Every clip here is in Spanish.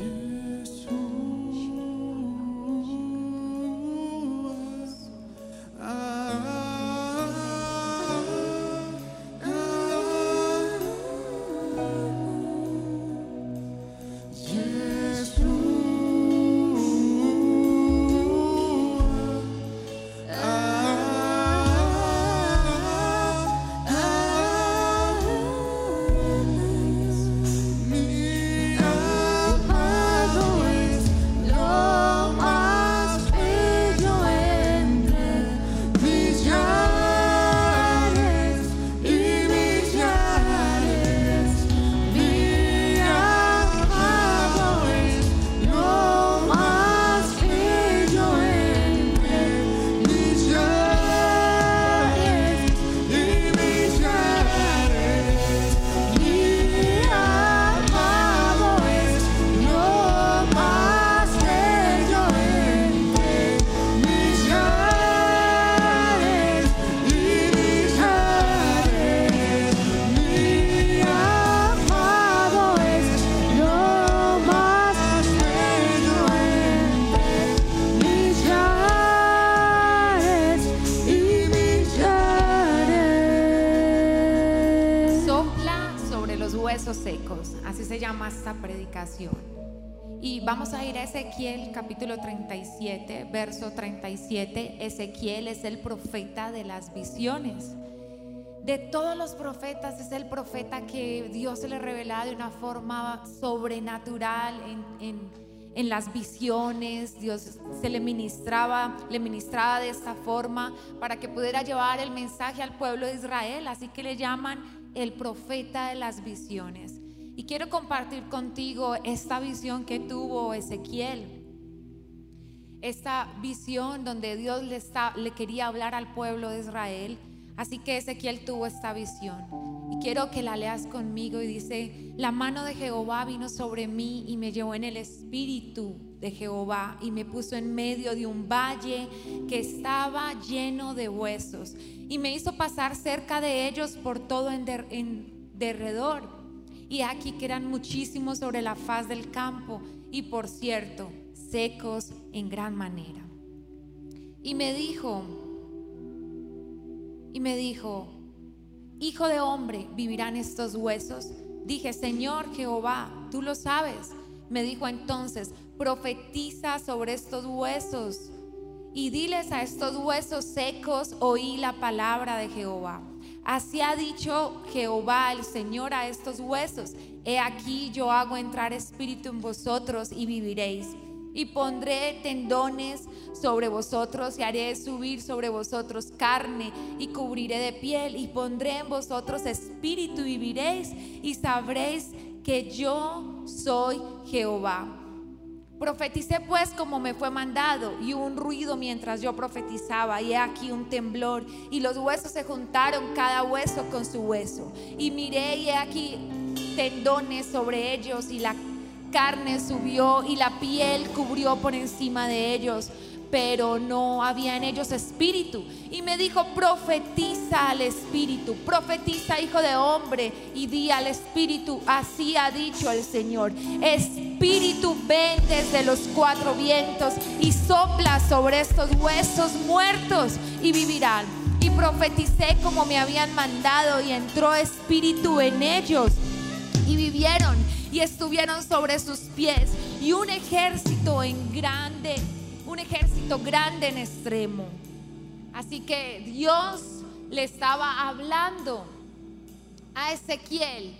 Mi se llama esta predicación. Y vamos a ir a Ezequiel capítulo 37, verso 37. Ezequiel es el profeta de las visiones. De todos los profetas es el profeta que Dios se le revela de una forma sobrenatural en, en- en las visiones. Dios se le ministraba, le ministraba de esta forma para que pudiera llevar el mensaje al pueblo de Israel. Así que le llaman el profeta de las visiones. Y quiero compartir contigo esta visión que tuvo Ezequiel esta visión donde Dios le, le quería hablar al pueblo de Israel. Así que Ezequiel tuvo esta visión. Y quiero que la leas conmigo y dice, la mano de Jehová vino sobre mí y me llevó en el espíritu de Jehová y me puso en medio de un valle que estaba lleno de huesos y me hizo pasar cerca de ellos por todo en derredor. Y aquí que eran muchísimos sobre la faz del campo y por cierto, secos en gran manera. Y me dijo, y me dijo, Hijo de hombre, ¿vivirán estos huesos? Dije, Señor Jehová, tú lo sabes. Me dijo entonces, profetiza sobre estos huesos y diles a estos huesos secos, oí la palabra de Jehová. Así ha dicho Jehová el Señor a estos huesos. He aquí yo hago entrar espíritu en vosotros y viviréis. Y pondré tendones sobre vosotros y haré subir sobre vosotros carne y cubriré de piel y pondré en vosotros espíritu y viviréis y sabréis que yo soy Jehová. Profeticé pues como me fue mandado y hubo un ruido mientras yo profetizaba y he aquí un temblor y los huesos se juntaron cada hueso con su hueso. Y miré y he aquí tendones sobre ellos y la carne subió y la piel cubrió por encima de ellos pero no había en ellos espíritu. Y me dijo, profetiza al espíritu, profetiza hijo de hombre, y di al espíritu, así ha dicho el Señor. Espíritu, ven desde los cuatro vientos y sopla sobre estos huesos muertos y vivirán. Y profeticé como me habían mandado y entró espíritu en ellos y vivieron y estuvieron sobre sus pies y un ejército en grande, ejército grande en extremo. Así que Dios le estaba hablando a Ezequiel,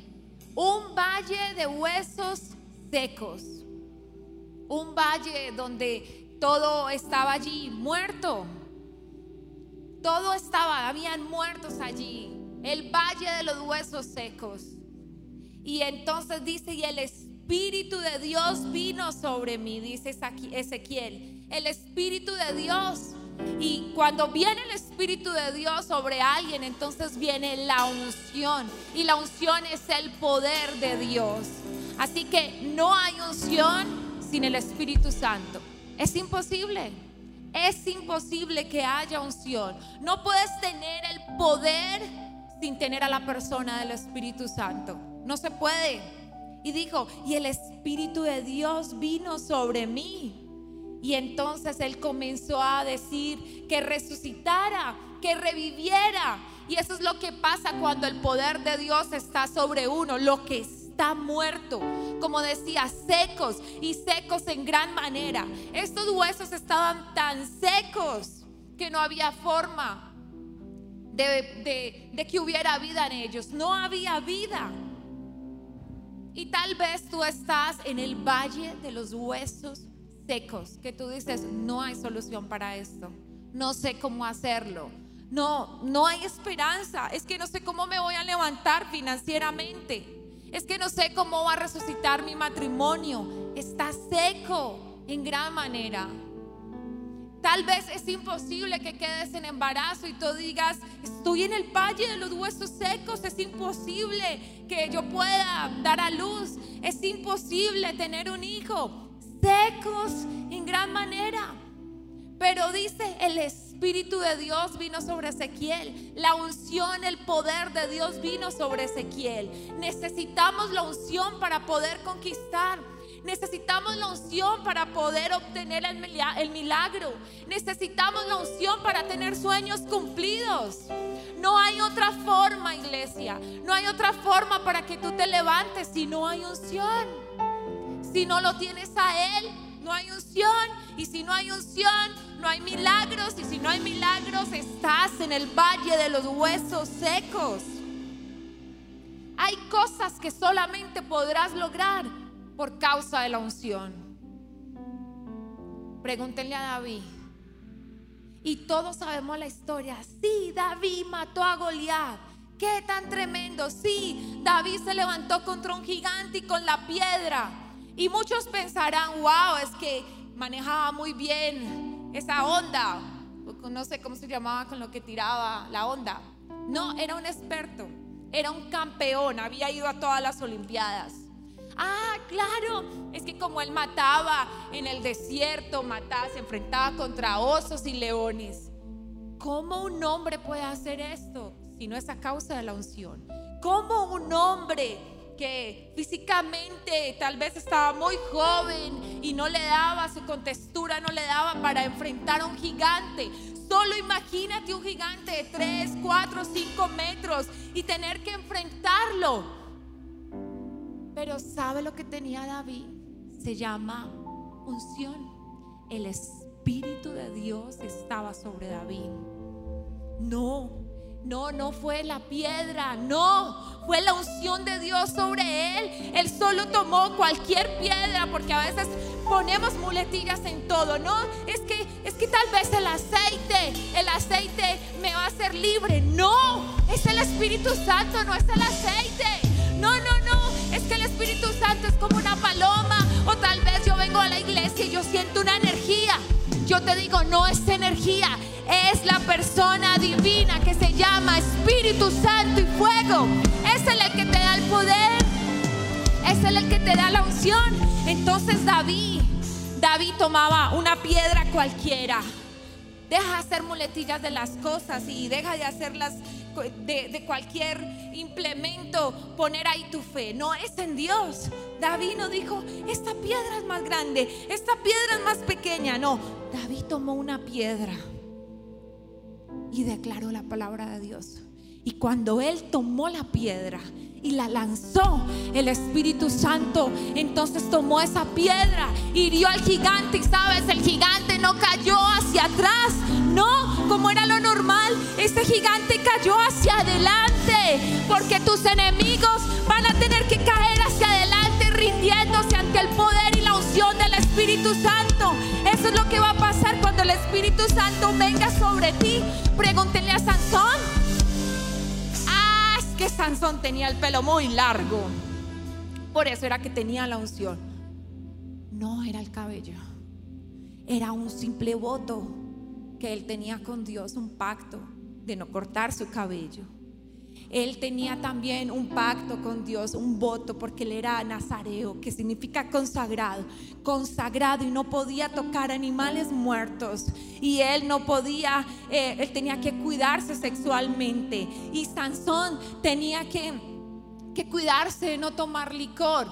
un valle de huesos secos, un valle donde todo estaba allí muerto, todo estaba, habían muertos allí, el valle de los huesos secos. Y entonces dice, y el Espíritu de Dios vino sobre mí, dice Ezequiel, el Espíritu de Dios. Y cuando viene el Espíritu de Dios sobre alguien, entonces viene la unción. Y la unción es el poder de Dios. Así que no hay unción sin el Espíritu Santo. Es imposible. Es imposible que haya unción. No puedes tener el poder sin tener a la persona del Espíritu Santo. No se puede. Y dijo, y el Espíritu de Dios vino sobre mí. Y entonces él comenzó a decir que resucitara, que reviviera. Y eso es lo que pasa cuando el poder de Dios está sobre uno, lo que está muerto, como decía, secos y secos en gran manera. Estos huesos estaban tan secos que no había forma de, que hubiera vida en ellos. No había vida. Y tal vez tú estás en el valle de los huesos secos, que tú dices, no hay solución para esto, no sé cómo hacerlo, no, no hay esperanza, es que no sé cómo me voy a levantar financieramente, es que no sé cómo va a resucitar mi matrimonio, está seco en gran manera. Tal vez es imposible que quedes en embarazo y tú digas, estoy en el valle de los huesos secos, es imposible que yo pueda dar a luz, es imposible tener un hijo, secos en gran manera. Pero dice, el Espíritu de Dios vino sobre Ezequiel, la unción, el poder de Dios vino sobre Ezequiel. Necesitamos la unción para poder conquistar. Necesitamos la unción para poder obtener el mila- el milagro. Necesitamos la unción para tener sueños cumplidos. No hay otra forma, iglesia. No hay otra forma para que tú te levantes si no hay unción. Si no lo tienes a Él, no hay unción. Y si no hay unción, no hay milagros. Y si no hay milagros, estás en el valle de los huesos secos. Hay cosas que solamente podrás lograr por causa de la unción. Pregúntenle a David. Y todos sabemos la historia. Sí, David mató a Goliat. Qué tan tremendo. Sí, David se levantó contra un gigante y con la piedra. Y muchos pensarán, wow, es que manejaba muy bien esa onda. No sé cómo se llamaba con lo que tiraba la onda. No, era un experto. Era un campeón. Había ido a todas las Olimpiadas. Ah, claro, es que como él mataba en el desierto, mataba, se enfrentaba contra osos y leones. ¿Cómo un hombre puede hacer esto si no es a causa de la unción? ¿Cómo un hombre que físicamente tal vez estaba muy joven y no le daba, su contextura no le daba para enfrentar a un gigante? Solo imagínate un gigante de 3, 4, 5 metros y tener que enfrentarlo. Pero ¿sabe lo que tenía David? Se llama unción. El Espíritu de Dios estaba sobre David. No, no, no fue la piedra, no, fue la unción de Dios sobre él. Él solo tomó cualquier piedra porque a veces ponemos muletillas en todo, ¿no? Es que es que tal vez el aceite, el aceite me va a hacer libre. No, es el Espíritu Santo, no es el aceite. No, no, no, es que el Espíritu Santo es como una paloma o tal vez yo vengo a la iglesia y yo siento una energía. Yo te digo, no es energía, es la persona divina que se llama Espíritu Santo y fuego. Es el que te da el poder, es el que te da la unción. Entonces David, David tomaba una piedra cualquiera. Deja de hacer muletillas de las cosas y deja de hacerlas de, de cualquier implemento, poner ahí tu fe. No es en Dios. David no dijo, esta piedra es más grande, esta piedra es más pequeña. No, David tomó una piedra y declaró la palabra de Dios. Y cuando él tomó la piedra y la lanzó, el Espíritu Santo entonces tomó esa piedra, hirió al gigante y sabes, el gigante no cayó hacia atrás, no, como era lo normal, ese gigante cayó hacia adelante, porque tus enemigos van a tener que caer hacia adelante rindiéndose ante el poder y la unción del Espíritu Santo. Eso es lo que va a el Espíritu Santo venga sobre ti. Pregúntenle a Sansón. Ah, es que Sansón tenía el pelo muy largo. Por eso era que tenía la unción. No era el cabello. Era un simple voto que él tenía con Dios, un pacto de no cortar su cabello. Él tenía también un pacto con Dios, un voto, porque él era nazareo, que significa consagrado, consagrado y no podía tocar animales muertos. Y él no podía, eh, él tenía que cuidarse sexualmente. Y Sansón tenía que, que cuidarse de no tomar licor.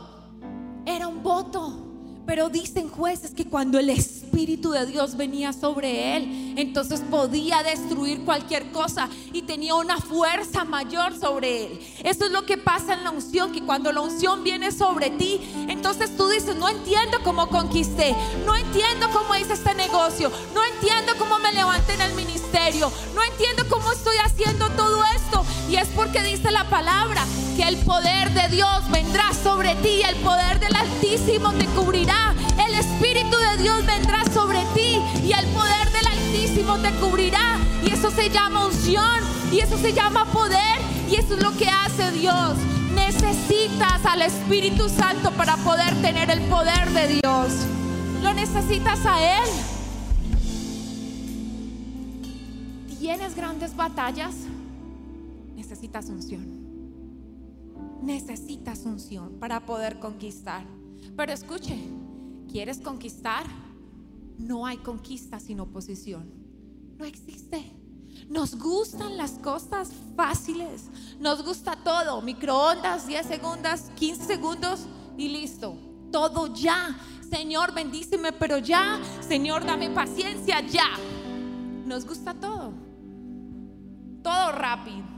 Era un voto. Pero dicen jueces que cuando el Espíritu de Dios venía sobre él, entonces podía destruir cualquier cosa y tenía una fuerza mayor sobre él. Eso es lo que pasa en la unción, que cuando la unción viene sobre ti, entonces tú dices, no entiendo cómo conquisté, no entiendo cómo hice este negocio, no entiendo cómo me levanté en el ministerio, no entiendo cómo estoy haciendo todo esto. Y es porque dice la palabra que el poder de Dios vendrá sobre ti, el poder del Altísimo te cubrirá, el Espíritu de Dios vendrá sobre ti y el poder del Altísimo te cubrirá. Y eso se llama unción y eso se llama poder y eso es lo que hace Dios. Necesitas al Espíritu Santo para poder tener el poder de Dios. Lo necesitas a Él. ¿Tienes grandes batallas? Necesitas unción. Necesitas unción para poder conquistar. Pero escuche, ¿quieres conquistar? No hay conquista sin oposición. No existe. Nos gustan las cosas fáciles. Nos gusta todo. Microondas, 10 segundos, 15 segundos y listo. Todo ya. Señor, bendíceme, pero ya. Señor, dame paciencia, ya. Nos gusta todo. Todo rápido.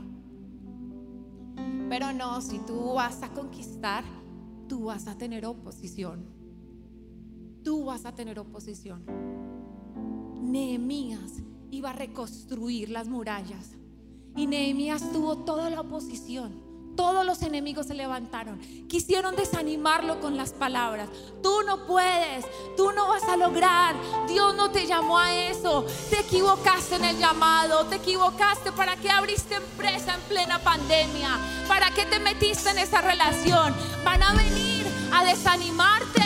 Pero no, si tú vas a conquistar, tú vas a tener oposición. Tú vas a tener oposición. Nehemías iba a reconstruir las murallas. Y Nehemías tuvo toda la oposición. Todos los enemigos se levantaron. Quisieron desanimarlo con las palabras. Tú no puedes, tú no vas a lograr. Dios no te llamó a eso. Te equivocaste en el llamado. Te equivocaste. ¿Para qué abriste empresa en plena pandemia? ¿Para qué te metiste en esa relación? Van a venir a desanimarte.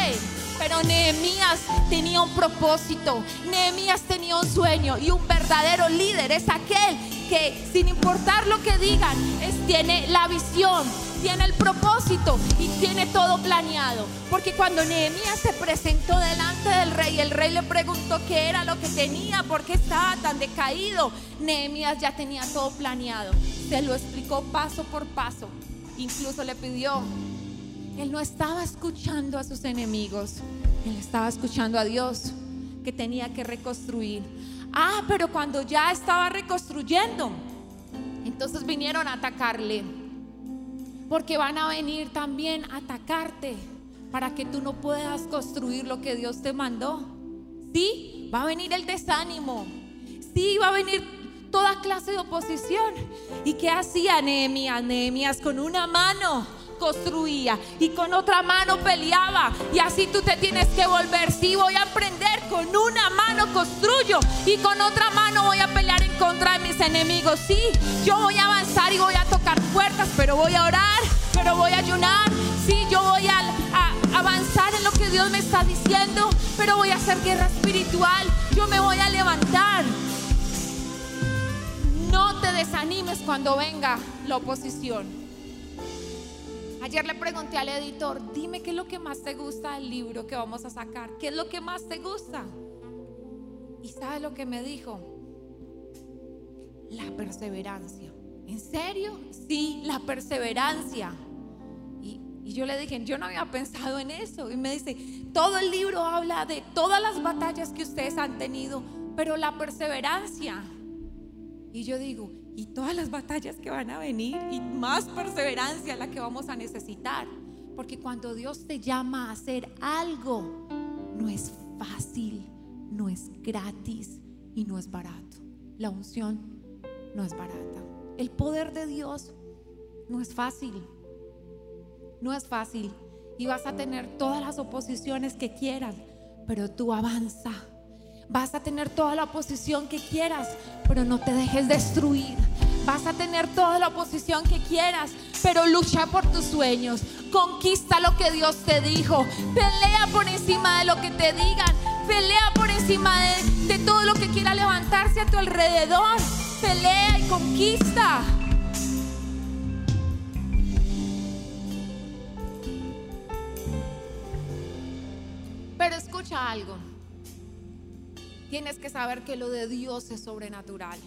Pero Nehemías tenía un propósito, Nehemías tenía un sueño y un verdadero líder es aquel que sin importar lo que digan, es, tiene la visión, tiene el propósito y tiene todo planeado. Porque cuando Nehemías se presentó delante del rey, el rey le preguntó qué era lo que tenía, por qué estaba tan decaído. Nehemías ya tenía todo planeado, se lo explicó paso por paso, incluso le pidió él no estaba escuchando a sus enemigos, él estaba escuchando a Dios que tenía que reconstruir. Ah, pero cuando ya estaba reconstruyendo, entonces vinieron a atacarle. Porque van a venir también a atacarte para que tú no puedas construir lo que Dios te mandó. Sí, va a venir el desánimo. Sí, va a venir toda clase de oposición. ¿Y qué hacía Nehemías? Nehemías con una mano construía y con otra mano peleaba. Y así tú te tienes que volver. Sí, voy a aprender. Con una mano construyo y con otra mano voy a pelear en contra de mis enemigos. Sí, yo voy a avanzar y voy a tocar puertas, pero voy a orar, pero voy a ayunar. Sí, yo voy a avanzar en lo que Dios me está diciendo, pero voy a hacer guerra espiritual. Yo me voy a levantar. No te desanimes cuando venga la oposición. Ayer le pregunté al editor, dime qué es lo que más te gusta del libro que vamos a sacar. ¿Qué es lo que más te gusta? ¿Y sabe lo que me dijo? La perseverancia. ¿En serio? Sí, la perseverancia. Y, y yo le dije, yo no había pensado en eso. Y me dice, todo el libro habla de todas las batallas que ustedes han tenido, pero la perseverancia. Y yo digo, y todas las batallas que van a venir y más perseverancia la que vamos a necesitar. Porque cuando Dios te llama a hacer algo, no es fácil, no es gratis y no es barato. La unción no es barata. El poder de Dios no es fácil. No es fácil. Y vas a tener todas las oposiciones que quieras, pero tú avanza Vas a tener toda la oposición que quieras, pero no te dejes destruir. Vas a tener toda la oposición que quieras, pero lucha por tus sueños. Conquista lo que Dios te dijo. Pelea por encima de lo que te digan. Pelea por encima de, todo lo que quiera levantarse a tu alrededor. Pelea y conquista. Pero escucha algo. Tienes que saber que lo de Dios es sobrenatural.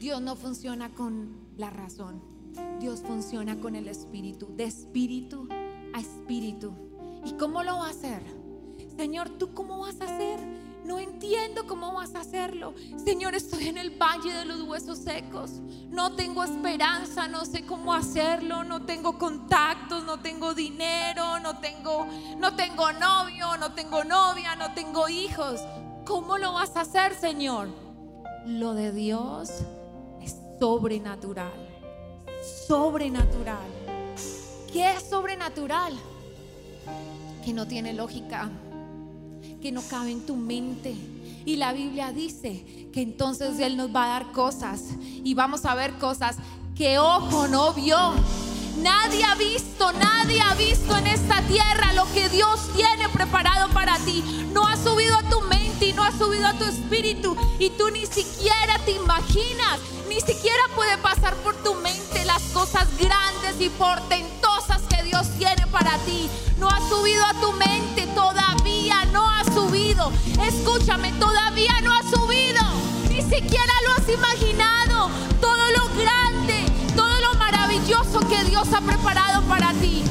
Dios no funciona con la razón. Dios funciona con el espíritu, de espíritu a espíritu. ¿Y cómo lo va a hacer? Señor, ¿tú cómo vas a hacer? No entiendo cómo vas a hacerlo. Señor, estoy en el valle de los huesos secos. No tengo esperanza, no sé cómo hacerlo, no tengo contactos, no tengo dinero, no tengo no tengo novio, no tengo novia, no tengo hijos. ¿Cómo lo vas a hacer, Señor? Lo de Dios sobrenatural. Sobrenatural. ¿Qué es sobrenatural? Que no tiene lógica que no cabe en tu mente. Y la Biblia dice que entonces Él nos va a dar cosas y vamos a ver cosas que ojo no vio. Nadie ha visto, nadie ha visto en esta tierra lo que Dios tiene preparado para ti. No ha subido a tu mente y no ha subido a tu espíritu y tú ni siquiera te imaginas, ni siquiera puede pasar por tu mente las cosas grandes y portentosas que Dios tiene para ti. No ha subido a tu mente, todavía no ha subido. Escúchame, todavía no ha subido. Ni siquiera lo has imaginado. Todo lo grande, que Dios ha preparado para ti.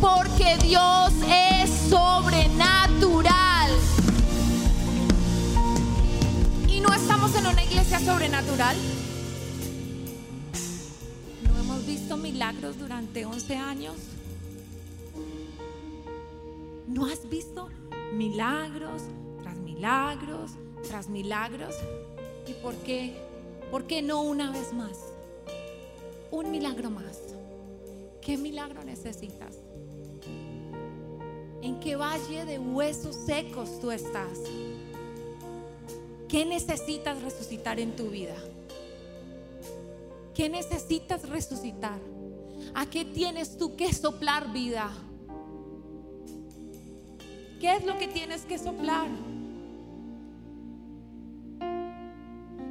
Porque Dios es sobrenatural. Y no estamos en una iglesia sobrenatural. No hemos visto milagros durante 11 años. ¿No has visto milagros tras milagros tras milagros? ¿Y por qué? ¿Por qué no una vez más? Un milagro más. ¿Qué milagro necesitas? ¿En qué valle de huesos secos tú estás? ¿Qué necesitas resucitar en tu vida? ¿Qué necesitas resucitar? ¿A qué tienes tú que soplar vida? ¿Qué es lo que tienes que soplar?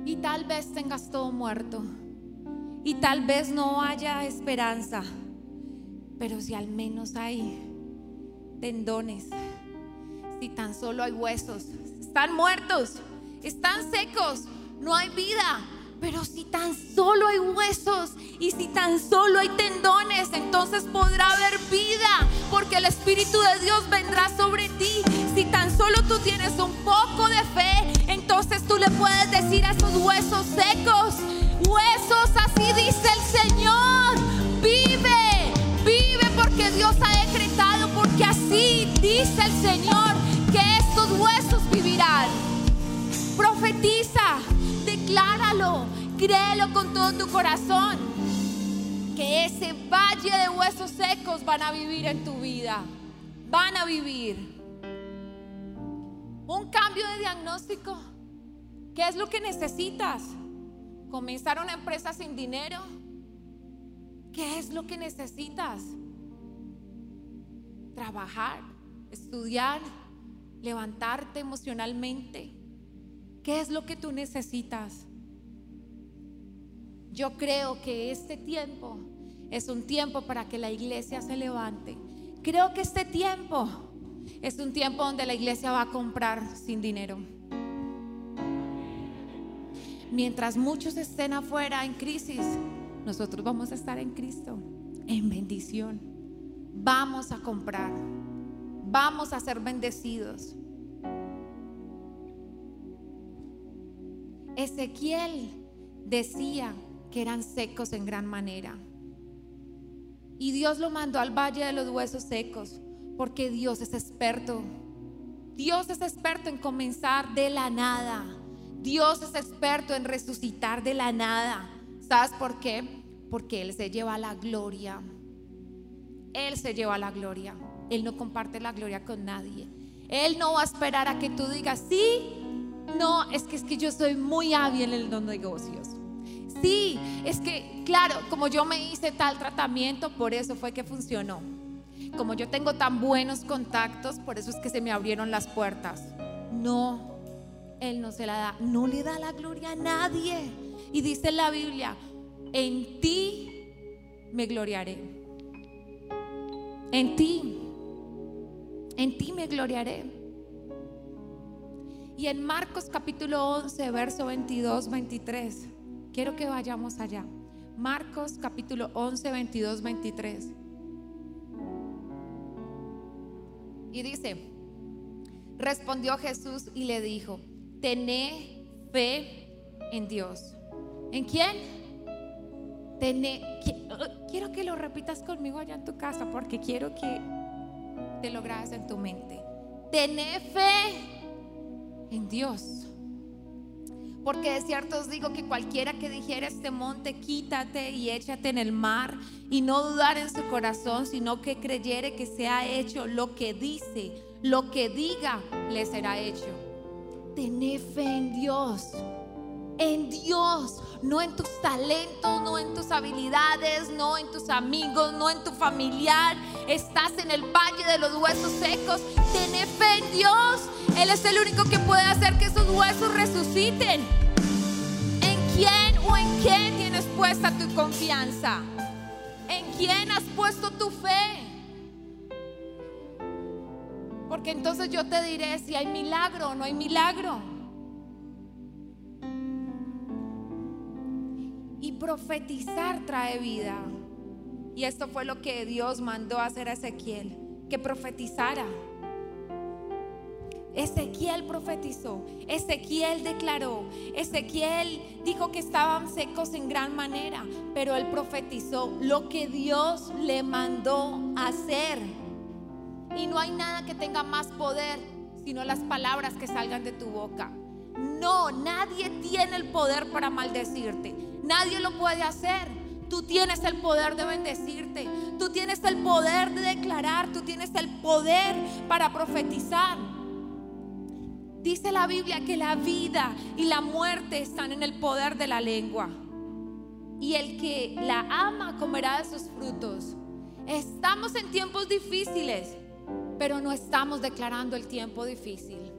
Y tal vez tengas todo muerto. Y tal vez no haya esperanza. Pero si al menos hay tendones, si tan solo hay huesos, están muertos, están secos, no hay vida. Pero si tan solo hay huesos y si tan solo hay tendones, entonces podrá haber vida, porque el Espíritu de Dios vendrá sobre ti. Si tan solo tú tienes un poco de fe, entonces tú le puedes decir a esos huesos secos, huesos, así dice el Señor, el Señor que estos huesos vivirán. Profetiza, decláralo, créelo con todo tu corazón. Que ese valle de huesos secos van a vivir en tu vida. Van a vivir. Un cambio de diagnóstico. ¿Qué es lo que necesitas? ¿Comenzar una empresa sin dinero? ¿Qué es lo que necesitas? Trabajar, estudiar, levantarte emocionalmente. ¿Qué es lo que tú necesitas? Yo creo que este tiempo es un tiempo para que la iglesia se levante. Creo que este tiempo es un tiempo donde la iglesia va a comprar sin dinero. Mientras muchos estén afuera en crisis, nosotros vamos a estar en Cristo, en bendición. Vamos a comprar, vamos a ser bendecidos. Ezequiel decía que eran secos en gran manera. Y Dios lo mandó al valle de los huesos secos, porque Dios es experto. Dios es experto en comenzar de la nada. Dios es experto en resucitar de la nada. ¿Sabes por qué? Porque Él se lleva la gloria. Él se lleva la gloria. Él no comparte la gloria con nadie. Él no va a esperar a que tú digas, sí, no, es que es que yo soy muy hábil en los negocios. Sí, es que, claro, como yo me hice tal tratamiento, por eso fue que funcionó. Como yo tengo tan buenos contactos, por eso es que se me abrieron las puertas. No, Él no se la da, no le da la gloria a nadie. Y dice la Biblia, en ti me gloriaré. En ti, en ti me gloriaré. Y en Marcos capítulo 11, verso 22, 23, quiero que vayamos allá. Marcos capítulo 11, 22, 23. Y dice, respondió Jesús y le dijo, tené fe en Dios. ¿En quién? Tené, qui- quiero que lo repitas conmigo allá en tu casa porque quiero que te lo en tu mente. Tené fe en Dios. Porque de cierto os digo que cualquiera que dijera este monte, quítate y échate en el mar, y no dudar en su corazón, sino que creyere que se ha hecho lo que dice, lo que diga, le será hecho. Tené fe en Dios. En Dios, no en tus talentos, no en tus habilidades, no en tus amigos, no en tu familiar. Estás en el valle de los huesos secos. Tené fe en Dios. Él es el único que puede hacer que esos huesos resuciten. ¿En quién o en qué tienes puesta tu confianza? ¿En quién has puesto tu fe? Porque entonces yo te diré si hay milagro o no hay milagro. Y profetizar trae vida. Y esto fue lo que Dios mandó hacer a Ezequiel, que profetizara. Ezequiel profetizó, Ezequiel declaró, Ezequiel dijo que estaban secos en gran manera, pero él profetizó lo que Dios le mandó hacer. Y no hay nada que tenga más poder sino las palabras que salgan de tu boca. No, nadie tiene el poder para maldecirte. Nadie lo puede hacer. Tú tienes el poder de bendecirte. Tú tienes el poder de declarar. Tú tienes el poder para profetizar. Dice la Biblia que la vida y la muerte están en el poder de la lengua. Y el que la ama comerá de sus frutos. Estamos en tiempos difíciles, pero no estamos declarando el tiempo difícil.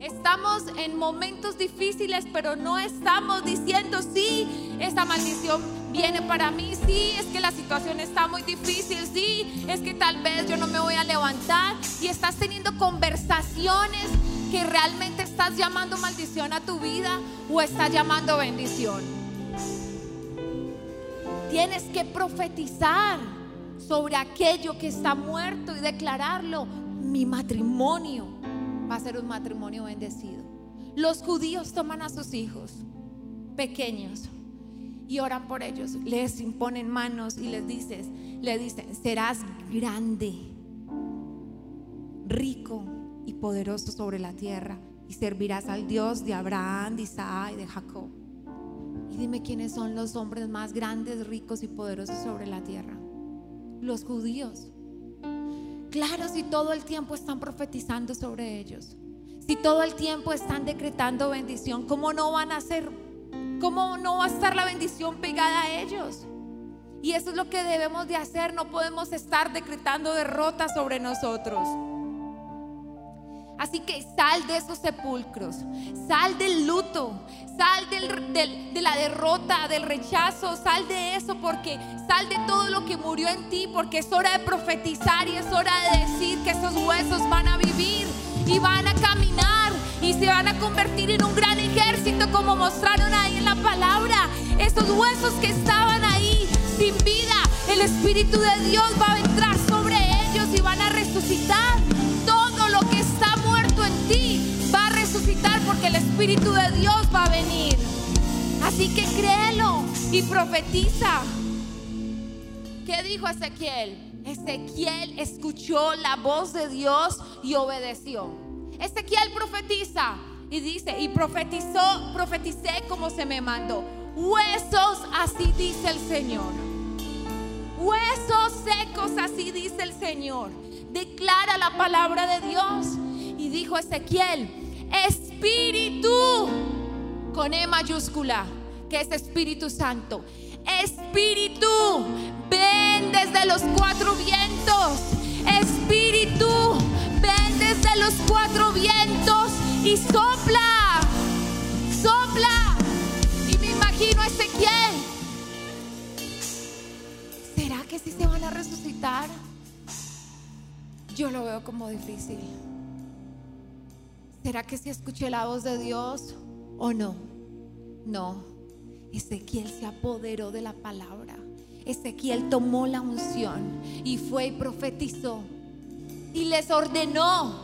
Estamos en momentos difíciles, pero no estamos diciendo, sí, esta maldición viene para mí, sí, es que la situación está muy difícil, sí, es que tal vez yo no me voy a levantar y estás teniendo conversaciones que realmente estás llamando maldición a tu vida o estás llamando bendición. Tienes que profetizar sobre aquello que está muerto y declararlo. Mi matrimonio va a ser un matrimonio bendecido. Los judíos toman a sus hijos pequeños y oran por ellos, les imponen manos y les dices, le dicen, serás grande, rico y poderoso sobre la tierra y servirás al Dios de Abraham, de Isaac y de Jacob. Y dime quiénes son los hombres más grandes, ricos y poderosos sobre la tierra. Los judíos. Claro, si todo el tiempo están profetizando sobre ellos, si todo el tiempo están decretando bendición, ¿cómo no van a ser, cómo no va a estar la bendición pegada a ellos? Y eso es lo que debemos de hacer, no podemos estar decretando derrota sobre nosotros. Así que sal de esos sepulcros, sal del luto, sal del- de la derrota, del rechazo, sal de eso porque sal de todo lo que murió en ti, porque es hora de profetizar y es hora de decir que esos huesos van a vivir y van a caminar y se van a convertir en un gran ejército como mostraron ahí en la palabra. Esos huesos que estaban ahí sin vida, el Espíritu de Dios va a entrar sobre ellos y van a resucitar. Todo lo que está muerto en ti va a resucitar porque el Espíritu de Dios va a venir. Así que créelo y profetiza. ¿Qué dijo Ezequiel? Ezequiel escuchó la voz de Dios y obedeció. Ezequiel profetiza y dice, y profetizó, profeticé como se me mandó. Huesos, así dice el Señor. Huesos secos, así dice el Señor. Declara la palabra de Dios. Y dijo Ezequiel, Espíritu, con E mayúscula, que es Espíritu Santo. Espíritu, ven desde los cuatro vientos. Espíritu, desde los cuatro vientos y sopla, sopla. Y me imagino a Ezequiel. ¿Será que sí se van a resucitar? Yo lo veo como difícil. ¿Será que sí escuché la voz de Dios o no? No. Ezequiel se apoderó de la palabra. Ezequiel tomó la unción y fue y profetizó. Y les ordenó.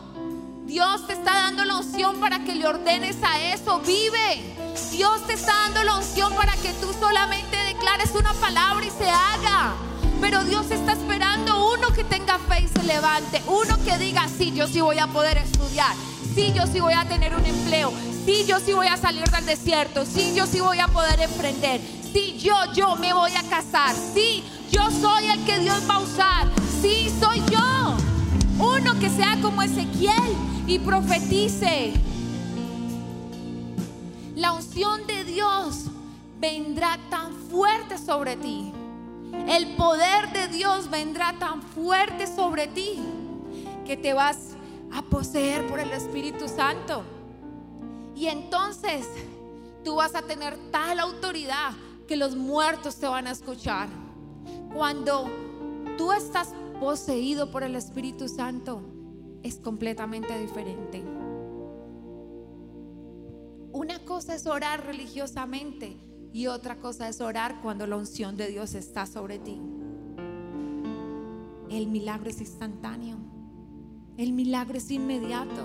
Dios te está dando la unción para que le ordenes a eso. Vive. Dios te está dando la unción para que tú solamente declares una palabra y se haga. Pero Dios está esperando uno que tenga fe y se levante. Uno que diga, sí, yo sí voy a poder estudiar. Sí, yo sí voy a tener un empleo. Sí, yo sí voy a salir del desierto. Sí, yo sí voy a poder emprender. Sí, yo, yo me voy a casar. Sí, yo soy el que Dios va a usar. Sí, soy yo. Uno que sea como Ezequiel y profetice. La unción de Dios vendrá tan fuerte sobre ti. El poder de Dios vendrá tan fuerte sobre ti que te vas a poseer por el Espíritu Santo. Y entonces tú vas a tener tal autoridad que los muertos te van a escuchar. Cuando tú estás poseído por el Espíritu Santo, es completamente diferente. Una cosa es orar religiosamente y otra cosa es orar cuando la unción de Dios está sobre ti. El milagro es instantáneo. El milagro es inmediato.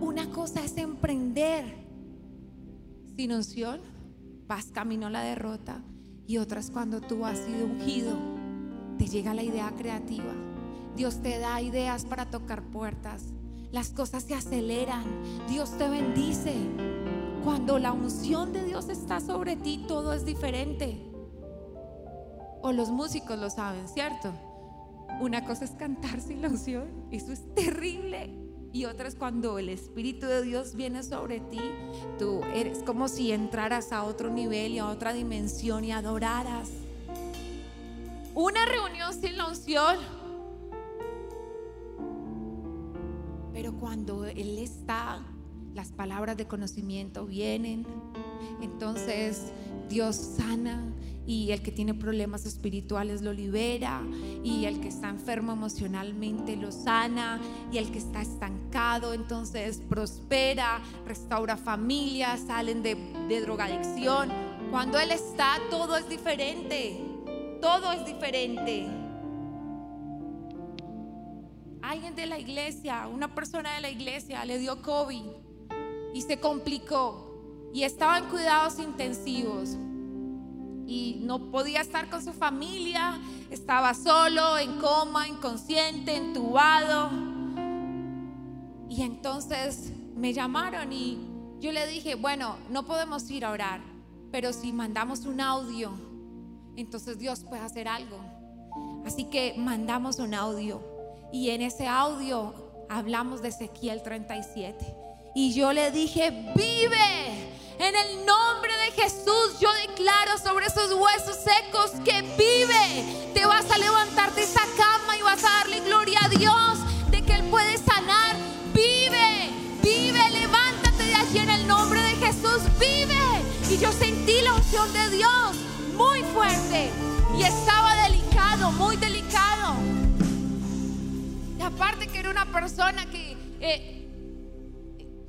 Una cosa es emprender sin unción, vas camino a la derrota. Y otra es cuando tú has sido ungido, te llega la idea creativa. Dios te da ideas para tocar puertas. Las cosas se aceleran. Dios te bendice. Cuando la unción de Dios está sobre ti, todo es diferente. O los músicos lo saben, ¿cierto? Una cosa es cantar sin la unción, eso es terrible. Y otra es cuando el Espíritu de Dios viene sobre ti, tú eres como si entraras a otro nivel y a otra dimensión y adoraras. Una reunión sin la unción. Pero cuando Él está, las palabras de conocimiento vienen. Entonces Dios sana y el que tiene problemas espirituales lo libera y el que está enfermo emocionalmente lo sana y el que está estancado entonces prospera, restaura familias, salen de, de drogadicción. Cuando Él está todo es diferente, todo es diferente. Alguien de la iglesia, una persona de la iglesia le dio COVID y se complicó y estaba en cuidados intensivos y no podía estar con su familia, estaba solo, en coma, inconsciente, entubado. Y entonces me llamaron y yo le dije, bueno, no podemos ir a orar, pero si mandamos un audio, entonces Dios puede hacer algo. Así que mandamos un audio y en ese audio hablamos de Ezequiel 37. Y yo le dije, vive. En el nombre de Jesús yo declaro sobre esos huesos secos que vive. Te vas a levantar de esa cama y vas a darle gloria a Dios de que Él puede sanar. Vive, vive, levántate de allí en el nombre de Jesús. Vive. Y yo sentí la unción de Dios muy fuerte. Y estaba delicado, muy delicado. Y aparte que era una persona que eh,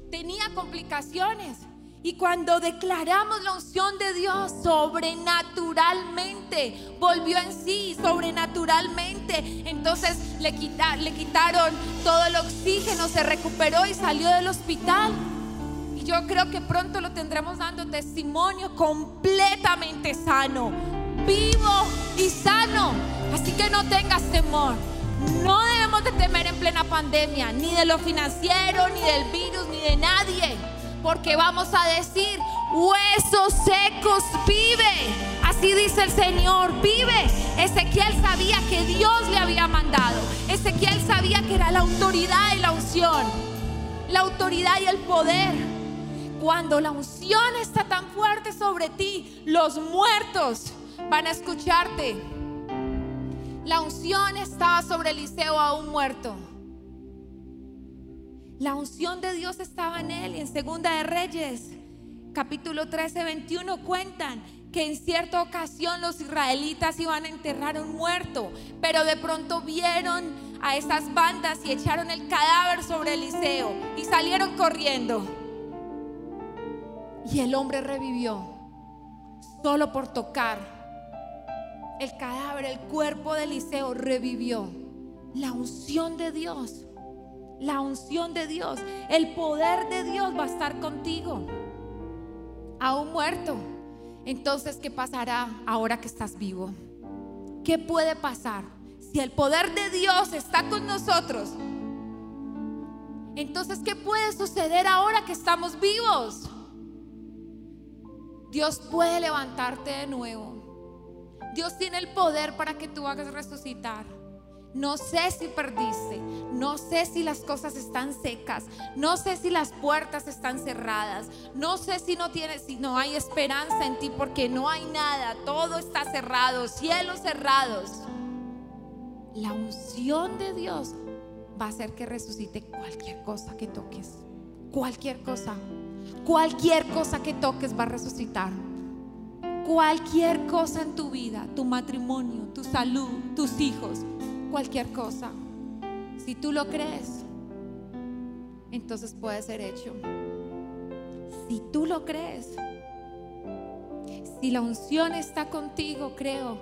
tenía complicaciones. Y cuando declaramos la unción de Dios sobrenaturalmente, volvió en sí sobrenaturalmente. Entonces le, quita- le quitaron todo el oxígeno, se recuperó y salió del hospital. Yo creo que pronto lo tendremos dando testimonio completamente sano, vivo y sano. Así que no tengas temor. No debemos de temer en plena pandemia, ni de lo financiero, ni del virus, ni de nadie. Porque vamos a decir, huesos secos, vive. Así dice el Señor, vive. Ezequiel sabía que Dios le había mandado. Ezequiel sabía que era la autoridad y la unción. La autoridad y el poder. Cuando la unción está tan fuerte sobre ti, los muertos van a escucharte. La unción estaba sobre Eliseo aún muerto. La unción de Dios estaba en él y en Segunda de Reyes, capítulo 13, 21 cuentan que en cierta ocasión los israelitas iban a enterrar a un muerto, pero de pronto vieron a esas bandas y echaron el cadáver sobre Eliseo y salieron corriendo. Y el hombre revivió solo por tocar el cadáver, el cuerpo de Eliseo revivió. La unción de Dios, la unción de Dios, el poder de Dios va a estar contigo. Aún muerto. Entonces, ¿qué pasará ahora que estás vivo? ¿Qué puede pasar? Si el poder de Dios está con nosotros, entonces, ¿qué puede suceder ahora que estamos vivos? Dios puede levantarte de nuevo. Dios tiene el poder para que tú hagas resucitar. No sé si perdiste, no sé si las cosas están secas, no sé si las puertas están cerradas, no sé si no tienes, si no hay esperanza en ti porque no hay nada, todo está cerrado, cielos cerrados. La unción de Dios va a hacer que resucite cualquier cosa que toques, cualquier cosa, cualquier cosa que toques va a resucitar. Cualquier cosa en tu vida, tu matrimonio, tu salud, tus hijos, cualquier cosa. Si tú lo crees, entonces puede ser hecho. Si tú lo crees, si la unción está contigo, creo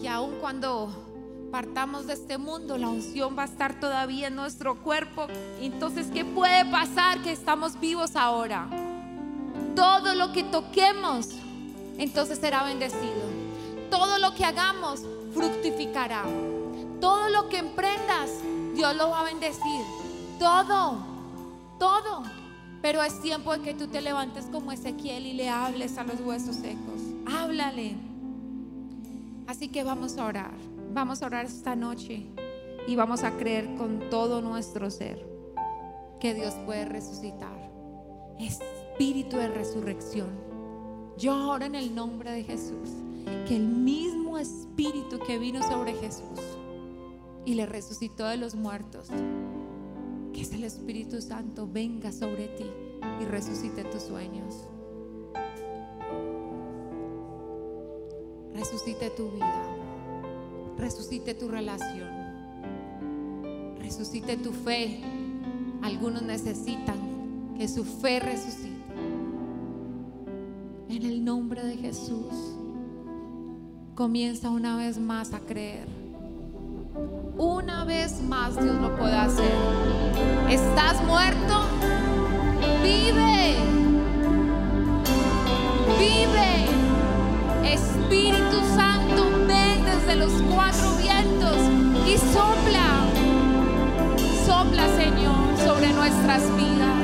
que aun cuando partamos de este mundo, la unción va a estar todavía en nuestro cuerpo. Entonces, ¿qué puede pasar? Que estamos vivos ahora. Todo lo que toquemos, entonces será bendecido. Todo lo que hagamos, fructificará. Todo lo que emprendas, Dios lo va a bendecir. Todo, todo. Pero es tiempo de que tú te levantes como Ezequiel y le hables a los huesos secos. Háblale. Así que vamos a orar. Vamos a orar esta noche y vamos a creer con todo nuestro ser que Dios puede resucitar. Espíritu de resurrección. Yo oro en el nombre de Jesús. Que el mismo espíritu que vino sobre Jesús y le resucitó de los muertos, que es el Espíritu Santo, venga sobre ti y resucite tus sueños. Resucite tu vida. Resucite tu relación. Resucite tu fe. Algunos necesitan que su fe resucite. En el nombre de Jesús. Comienza una vez más a creer. Una vez más Dios lo puede hacer. ¿Estás muerto? Vive. Vive. Espíritu Santo, desde los cuatro vientos y sopla. Sopla, Señor, sobre nuestras vidas.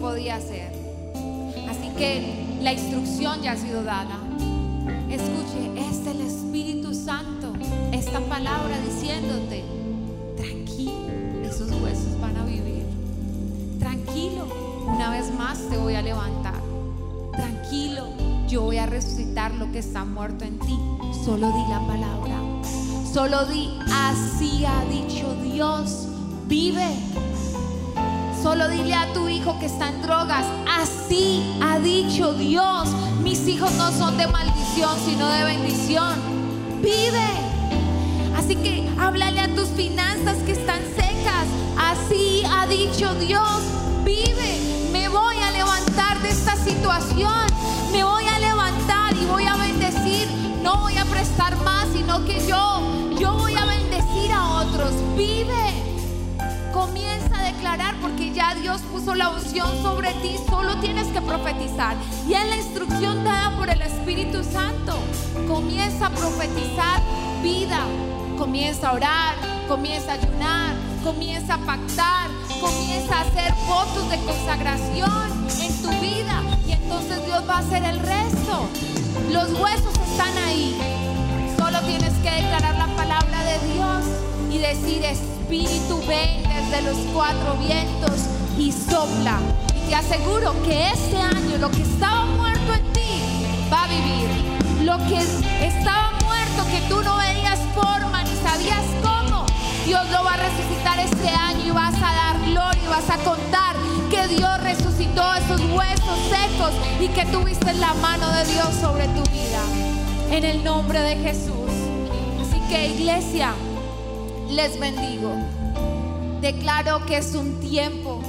Podía hacer. Así que la instrucción ya ha sido dada. Escuche, es el Espíritu Santo esta palabra diciéndote, tranquilo, esos huesos van a vivir. Tranquilo, una vez más te voy a levantar. Tranquilo, yo voy a resucitar lo que está muerto en ti. Solo di la palabra. Solo di, así ha dicho Dios, vive. Solo dile a tu hijo que está en drogas, así ha dicho Dios, mis hijos no son de maldición, sino de bendición. Vive. Así que háblale a tus finanzas que están secas, así ha dicho Dios, vive. Me voy a levantar de esta situación, me voy a levantar y voy a bendecir. No voy a prestar más, sino que yo, yo voy a bendecir a otros. Vive. Comienza a declarar porque ya Dios puso la unción sobre ti, solo tienes que profetizar. Y en la instrucción dada por el Espíritu Santo, comienza a profetizar vida, comienza a orar, comienza a ayunar, comienza a pactar, comienza a hacer votos de consagración en tu vida y entonces Dios va a hacer el resto. Los huesos están ahí. Solo tienes que declarar la palabra de Dios y decir, Espíritu, ven desde los cuatro vientos y sopla. Y te aseguro que este año lo que estaba muerto en ti va a vivir. Lo que estaba muerto, que tú no veías forma ni sabías cómo, Dios lo va a resucitar este año y vas a dar gloria y vas a contar que Dios resucitó esos huesos secos y que tuviste la mano de Dios sobre tu vida. En el nombre de Jesús. Así que iglesia, les bendigo. Declaro que es un tiempo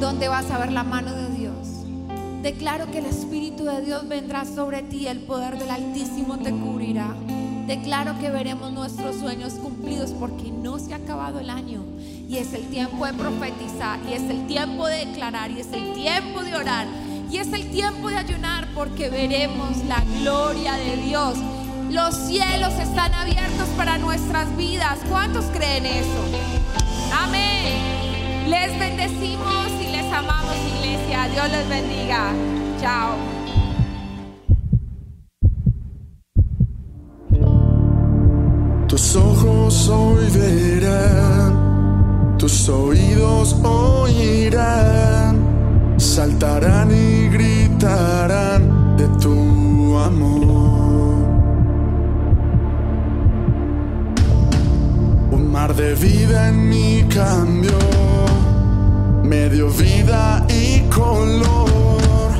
donde vas a ver la mano de Dios. Declaro que el Espíritu de Dios vendrá sobre ti, el poder del Altísimo te cubrirá. Declaro que veremos nuestros sueños cumplidos porque no se ha acabado el año y es el tiempo de profetizar y es el tiempo de declarar y es el tiempo de orar y es el tiempo de ayunar porque veremos la gloria de Dios. Los cielos están abiertos para nuestras vidas. ¿Cuántos creen eso? Amén. Les bendecimos y les amamos, iglesia. Dios les bendiga. Chao. Tus ojos hoy verán, tus oídos oirán, saltarán y gritarán de tu amor. mar de vida en mi cambio me dio vida y color.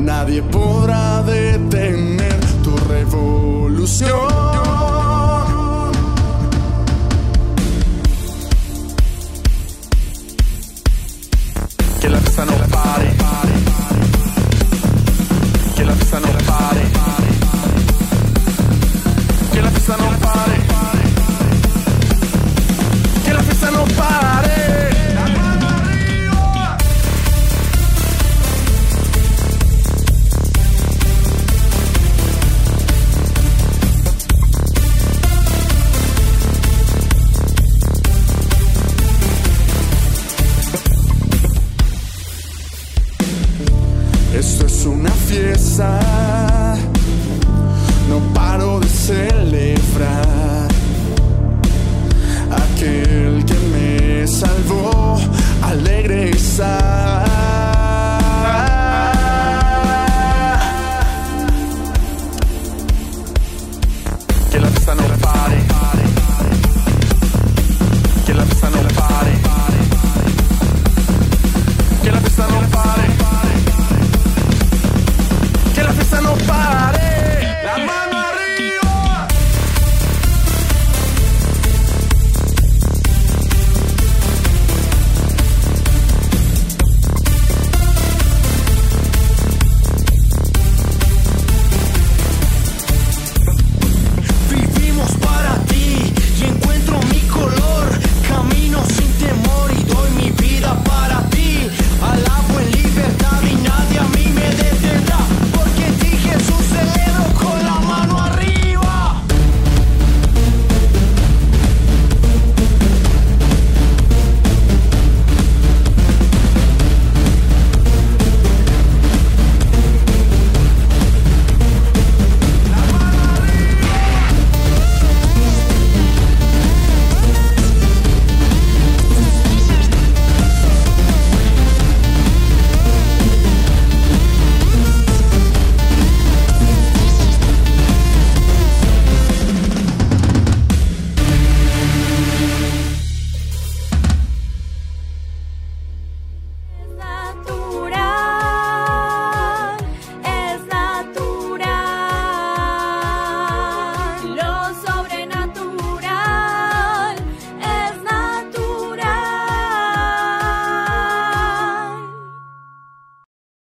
Nadie podrá detener tu revolución. que la no.